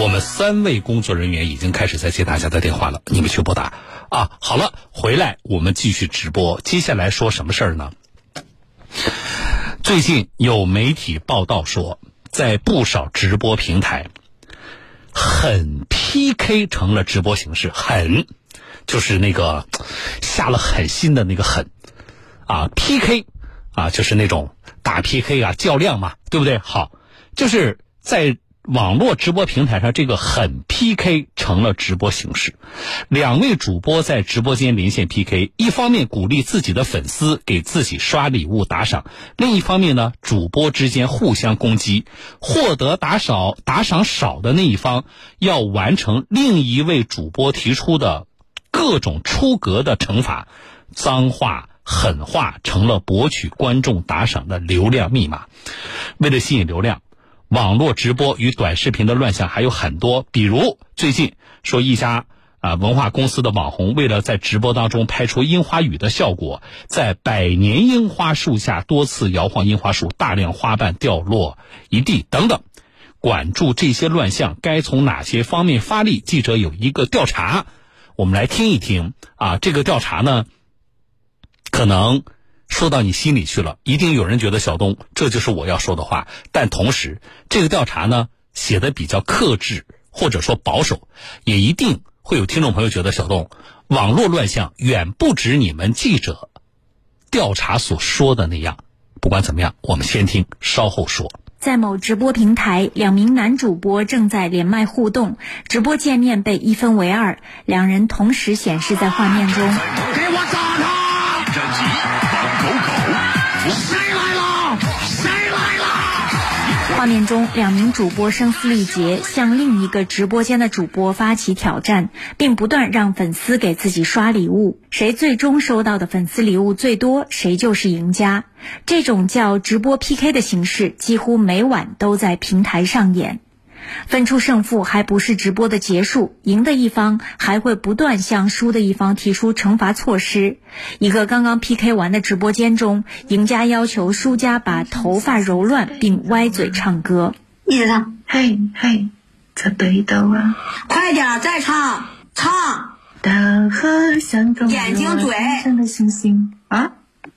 我们三位工作人员已经开始在接大家的电话了，你们去拨打啊。好了，回来我们继续直播。接下来说什么事儿呢？最近有媒体报道说，在不少直播平台，狠 PK 成了直播形式，狠就是那个下了狠心的那个狠啊，PK 啊就是那种打 PK 啊较量嘛，对不对？好，就是在。网络直播平台上，这个狠 PK 成了直播形式。两位主播在直播间连线 PK，一方面鼓励自己的粉丝给自己刷礼物打赏，另一方面呢，主播之间互相攻击，获得打赏打赏少的那一方要完成另一位主播提出的各种出格的惩罚，脏话狠话成了博取观众打赏的流量密码。为了吸引流量。网络直播与短视频的乱象还有很多，比如最近说一家啊文化公司的网红为了在直播当中拍出樱花雨的效果，在百年樱花树下多次摇晃樱花树，大量花瓣掉落一地等等。管住这些乱象，该从哪些方面发力？记者有一个调查，我们来听一听啊。这个调查呢，可能。说到你心里去了，一定有人觉得小东这就是我要说的话。但同时，这个调查呢写的比较克制或者说保守，也一定会有听众朋友觉得小东网络乱象远不止你们记者调查所说的那样。不管怎么样，我们先听，稍后说。在某直播平台，两名男主播正在连麦互动，直播界面被一分为二，两人同时显示在画面中。给我炸他！画面中，两名主播声嘶力竭，向另一个直播间的主播发起挑战，并不断让粉丝给自己刷礼物。谁最终收到的粉丝礼物最多，谁就是赢家。这种叫直播 PK 的形式，几乎每晚都在平台上演。分出胜负还不是直播的结束，赢的一方还会不断向输的一方提出惩罚措施。一个刚刚 PK 完的直播间中，赢家要求输家把头发揉乱并歪嘴唱歌。一直唱，嘿嘿，在北斗啊，快点再唱唱。大河向东眼睛嘴星星啊。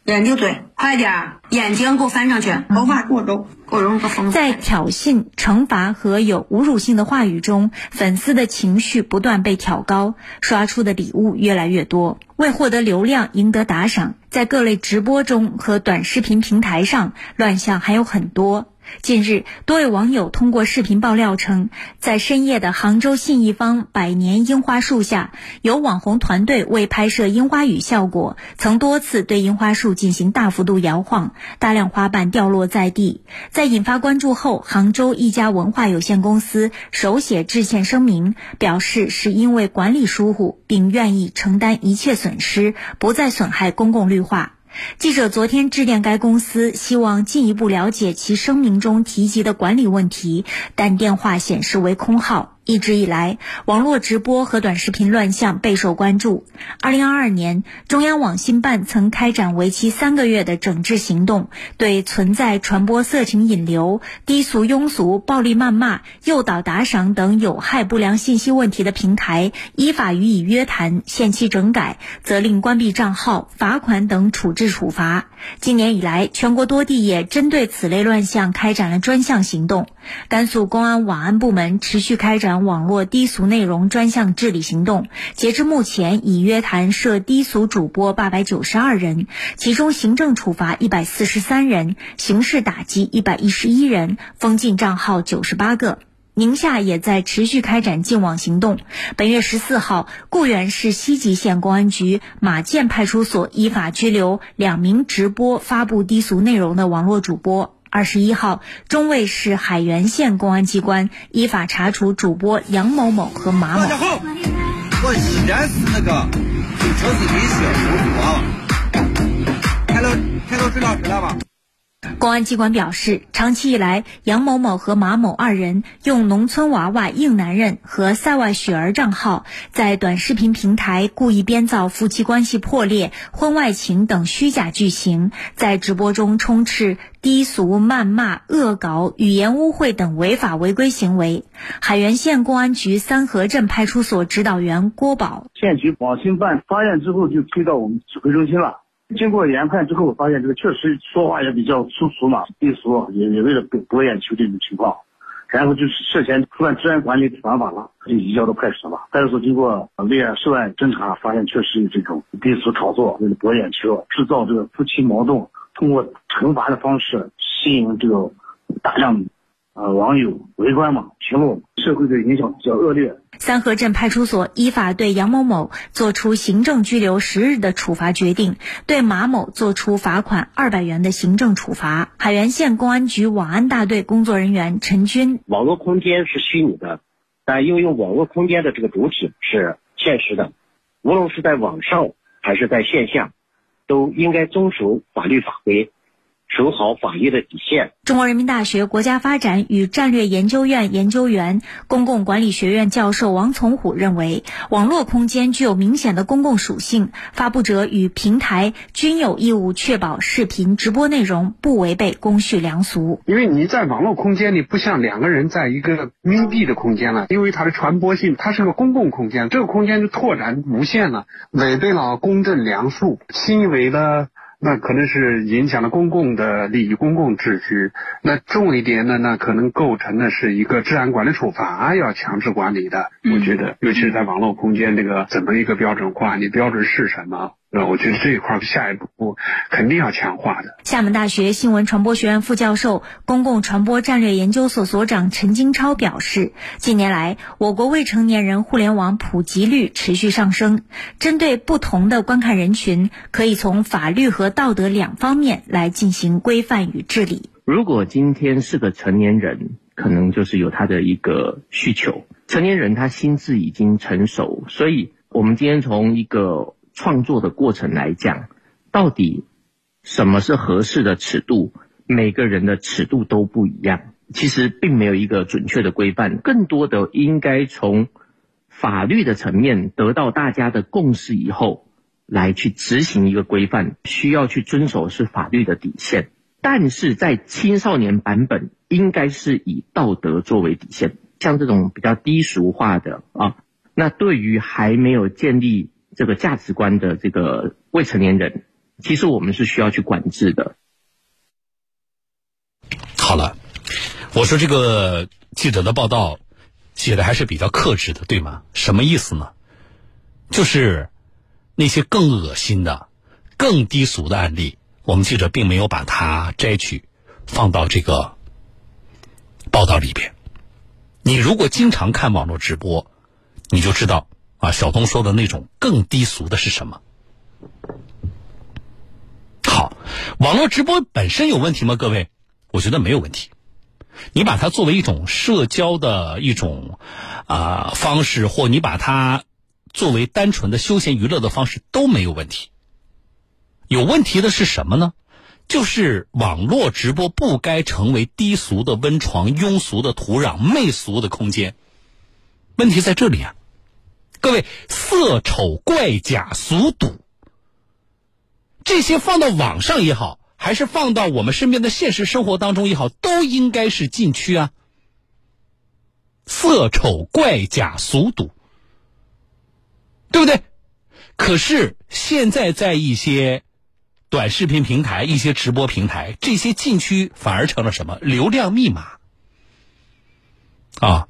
眼睛嘴，快点儿！眼睛给我翻上去，头发给我揉，给我揉个风。在挑衅、惩罚和有侮辱性的话语中，粉丝的情绪不断被挑高，刷出的礼物越来越多。为获得流量、赢得打赏，在各类直播中和短视频平台上，乱象还有很多。近日，多位网友通过视频爆料称，在深夜的杭州信义坊百年樱花树下，有网红团队为拍摄樱花雨效果，曾多次对樱花树进行大幅度摇晃，大量花瓣掉落在地。在引发关注后，杭州一家文化有限公司手写致歉声明，表示是因为管理疏忽，并愿意承担一切损失，不再损害公共绿化。记者昨天致电该公司，希望进一步了解其声明中提及的管理问题，但电话显示为空号。一直以来，网络直播和短视频乱象备受关注。二零二二年，中央网信办曾开展为期三个月的整治行动，对存在传播色情引流、低俗庸俗、暴力谩骂、诱导打赏等有害不良信息问题的平台，依法予以约谈、限期整改、责令关闭账号、罚款等处置处罚。今年以来，全国多地也针对此类乱象开展了专项行动。甘肃公安网安部门持续开展网络低俗内容专项治理行动，截至目前已约谈涉低俗主播八百九十二人，其中行政处罚一百四十三人，刑事打击一百一十一人，封禁账号九十八个。宁夏也在持续开展净网行动。本月十四号，固原市西吉县公安局马涧派出所依法拘留两名直播发布低俗内容的网络主播。二十一号，中卫市海原县公安机关依法查处主播杨某某和马某。大家好，我依然是那个对车子威胁、说话了。看到看到水了，知道吧？公安机关表示，长期以来，杨某某和马某二人用“农村娃娃硬男人”和“塞外雪儿”账号，在短视频平台故意编造夫妻关系破裂、婚外情等虚假剧情，在直播中充斥低俗、谩骂、恶搞、语言污秽等违法违规行为。海原县公安局三河镇派出所指导员郭宝：县局网信办发现之后，就推到我们指挥中心了。经过研判之后，发现这个确实说话也比较粗俗嘛，低俗，也也为了博眼球这种情况，然后就是涉嫌触犯治安管理处罚法了，就移交到派出所了。派出所经过立案涉案侦查，发现确实有这种低俗炒作，为了博眼球，制造这个夫妻矛盾，通过惩罚的方式吸引这个大量。呃，网友围观嘛，评论社会的影响比较恶劣。三河镇派出所依法对杨某某作出行政拘留十日的处罚决定，对马某作出罚款二百元的行政处罚。海原县公安局网安大队工作人员陈军：网络空间是虚拟的，但应用网络空间的这个主体是现实的，无论是在网上还是在线下，都应该遵守法律法规。守好法律的底线。中国人民大学国家发展与战略研究院研究员、公共管理学院教授王从虎认为，网络空间具有明显的公共属性，发布者与平台均有义务确保视频直播内容不违背公序良俗。因为你在网络空间里，不像两个人在一个密闭的空间了，因为它的传播性，它是个公共空间，这个空间就拓展无限了，违背了公正良俗，轻微的。那可能是影响了公共的利益、公共秩序。那重一点的，那可能构成的是一个治安管理处罚，要强制管理的。我觉得，尤其是在网络空间，这个怎么一个标准化？你标准是什么？那我觉得这一块下一步肯定要强化的。厦门大学新闻传播学院副教授、公共传播战略研究所所长陈金超表示，近年来我国未成年人互联网普及率持续上升。针对不同的观看人群，可以从法律和道德两方面来进行规范与治理。如果今天是个成年人，可能就是有他的一个需求。成年人他心智已经成熟，所以我们今天从一个。创作的过程来讲，到底什么是合适的尺度？每个人的尺度都不一样，其实并没有一个准确的规范。更多的应该从法律的层面得到大家的共识以后，来去执行一个规范。需要去遵守是法律的底线，但是在青少年版本应该是以道德作为底线。像这种比较低俗化的啊，那对于还没有建立。这个价值观的这个未成年人，其实我们是需要去管制的。好了，我说这个记者的报道写的还是比较克制的，对吗？什么意思呢？就是那些更恶心的、更低俗的案例，我们记者并没有把它摘取放到这个报道里边。你如果经常看网络直播，你就知道。啊，小东说的那种更低俗的是什么？好，网络直播本身有问题吗？各位，我觉得没有问题。你把它作为一种社交的一种啊方式，或你把它作为单纯的休闲娱乐的方式都没有问题。有问题的是什么呢？就是网络直播不该成为低俗的温床、庸俗的土壤、媚俗的空间。问题在这里啊。各位，色丑怪假俗赌，这些放到网上也好，还是放到我们身边的现实生活当中也好，都应该是禁区啊。色丑怪假俗赌，对不对？可是现在在一些短视频平台、一些直播平台，这些禁区反而成了什么？流量密码啊！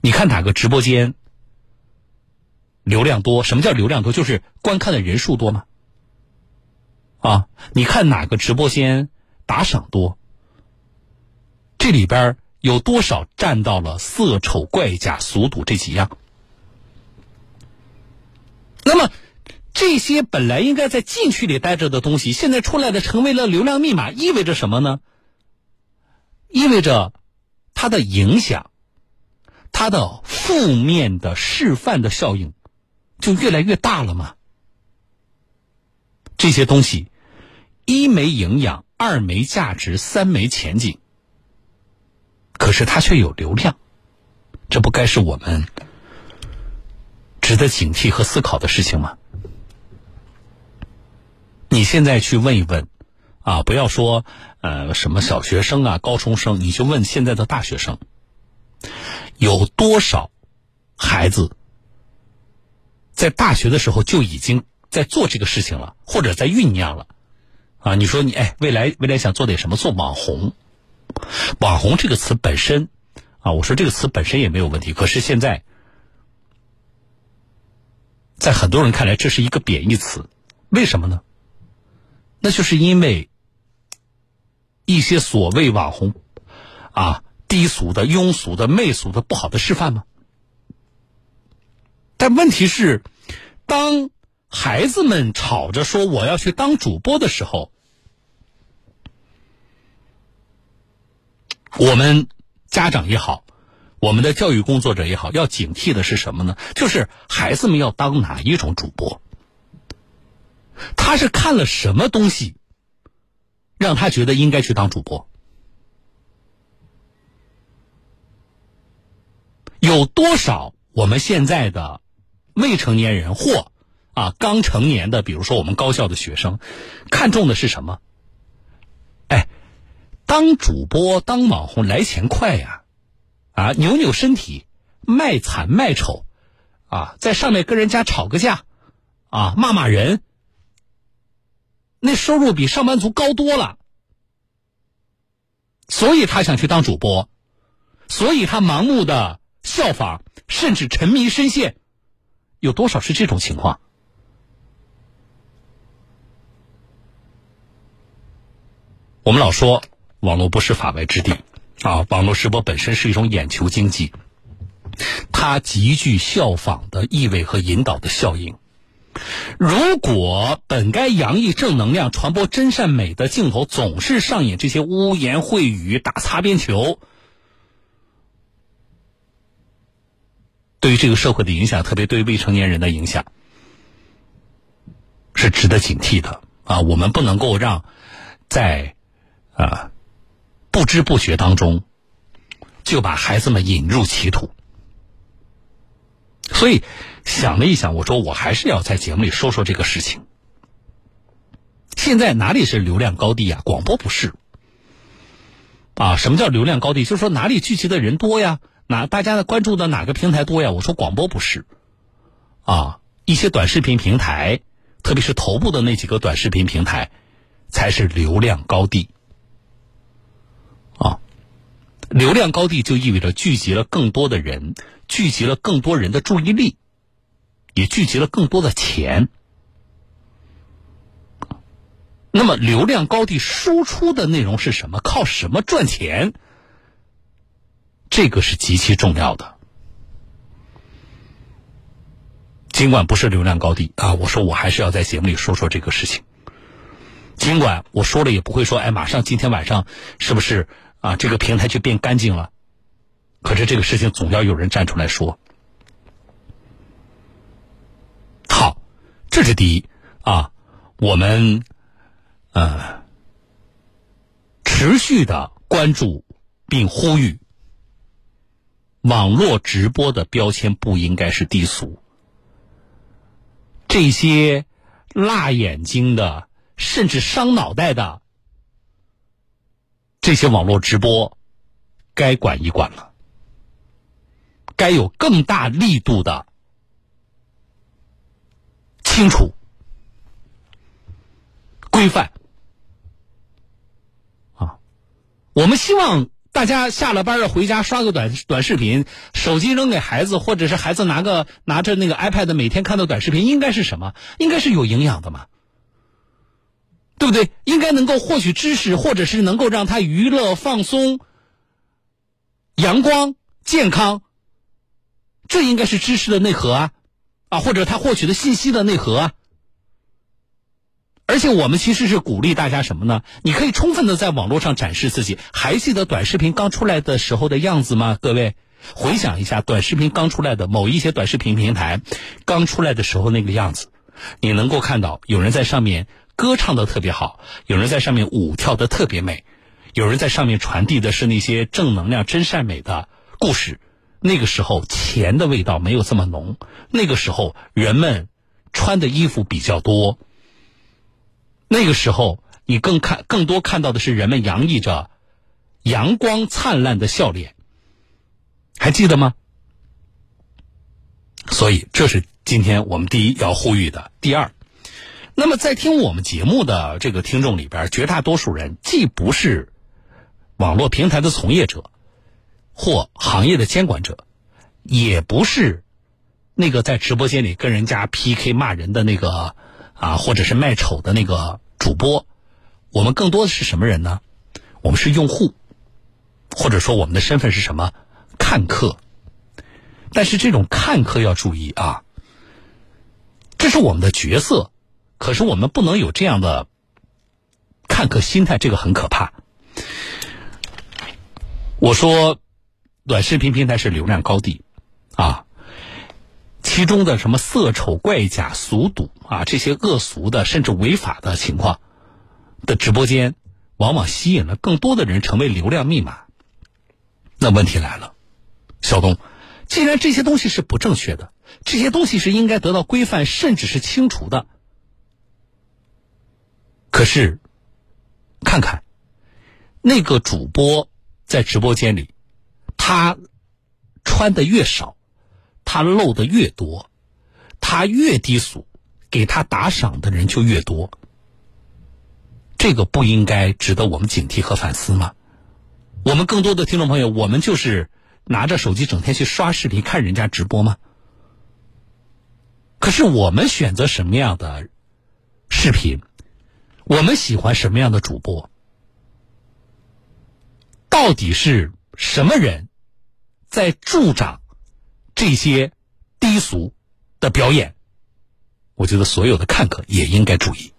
你看哪个直播间？流量多，什么叫流量多？就是观看的人数多吗？啊，你看哪个直播间打赏多？这里边有多少占到了色丑怪假俗赌这几样？那么这些本来应该在禁区里待着的东西，现在出来的成为了流量密码，意味着什么呢？意味着它的影响，它的负面的示范的效应。就越来越大了吗？这些东西一没营养，二没价值，三没前景。可是它却有流量，这不该是我们值得警惕和思考的事情吗？你现在去问一问，啊，不要说呃什么小学生啊、高中生，你就问现在的大学生，有多少孩子在大学的时候就已经在做这个事情了，或者在酝酿了？啊，你说你哎，未来未来想做点什么？做网红。网红这个词本身，啊，我说这个词本身也没有问题。可是现在，在很多人看来，这是一个贬义词。为什么呢？那就是因为一些所谓网红，啊，低俗的、庸俗的、媚俗的、不好的示范吗？问题是，当孩子们吵着说我要去当主播的时候。我们家长也好，我们的教育工作者也好，要警惕的是什么呢？就是孩子们要当哪一种主播？他是看了什么东西，让他觉得应该去当主播？有多少我们现在的未成年人或啊刚成年的，比如说我们高校的学生，看重的是什么？哎。当主播、当网红来钱快呀，啊，扭扭身体，卖惨卖丑，啊，在上面跟人家吵个架，啊，骂骂人，那收入比上班族高多了，所以他想去当主播，所以他盲目的效仿，甚至沉迷深陷，有多少是这种情况？我们老说。网络不是法外之地，啊，网络直播本身是一种眼球经济，它极具效仿的意味和引导的效应。如果本该洋溢正能量、传播真善美的镜头总是上演这些污言秽语、打擦边球，对于这个社会的影响，特别对未成年人的影响，是值得警惕的啊！我们不能够让在啊。不知不觉当中，就把孩子们引入歧途。所以想了一想，我说我还是要在节目里说说这个事情。现在哪里是流量高地啊？广播不是。啊，什么叫流量高地？就是说哪里聚集的人多呀？哪大家的关注的哪个平台多呀？我说广播不是。啊，一些短视频平台，特别是头部的那几个短视频平台，才是流量高地。啊流量高地就意味着聚集了更多的人，聚集了更多人的注意力，也聚集了更多的钱。那么，流量高地输出的内容是什么？靠什么赚钱？这个是极其重要的。尽管不是流量高低啊，我说我还是要在节目里说说这个事情。尽管我说了也不会说，哎，马上今天晚上是不是？啊，这个平台就变干净了，可是这个事情总要有人站出来说。好，这是第一啊，我们呃持续的关注并呼吁，网络直播的标签不应该是低俗，这些辣眼睛的，甚至伤脑袋的。这些网络直播该管一管了，该有更大力度的清楚规范啊！我们希望大家下了班了回家刷个短短视频，手机扔给孩子，或者是孩子拿个拿着那个 iPad 每天看到短视频，应该是什么？应该是有营养的嘛？对不对？应该能够获取知识，或者是能够让他娱乐、放松、阳光、健康，这应该是知识的内核啊，啊，或者他获取的信息的内核啊。而且我们其实是鼓励大家什么呢？你可以充分的在网络上展示自己。还记得短视频刚出来的时候的样子吗？各位，回想一下短视频刚出来的某一些短视频平台刚出来的时候那个样子，你能够看到有人在上面。歌唱的特别好，有人在上面舞跳的特别美，有人在上面传递的是那些正能量、真善美的故事。那个时候钱的味道没有这么浓，那个时候人们穿的衣服比较多，那个时候你更看更多看到的是人们洋溢着阳光灿烂的笑脸，还记得吗？所以这是今天我们第一要呼吁的。第二，那么在听我们节目的这个听众里边，绝大多数人既不是网络平台的从业者。或行业的监管者，也不是那个在直播间里跟人家 PK 骂人的那个啊，或者是卖丑的那个主播。我们更多的是什么人呢？我们是用户，或者说我们的身份是什么？看客。但是这种看客要注意啊，这是我们的角色，可是我们不能有这样的看客心态，这个很可怕。我说。短视频平台是流量高地，啊，其中的什么色丑、怪假、俗赌啊，这些恶俗的甚至违法的情况的直播间，往往吸引了更多的人成为流量密码。那问题来了，小东，既然这些东西是不正确的，这些东西是应该得到规范，甚至是清除的，可是，看看那个主播在直播间里。他穿的越少，他露的越多，他越低俗，给他打赏的人就越多。这个不应该值得我们警惕和反思吗？我们更多的听众朋友，我们就是拿着手机整天去刷视频看人家直播吗？可是我们选择什么样的视频，我们喜欢什么样的主播，到底是什么人？在助长这些低俗的表演，我觉得所有的看客也应该注意。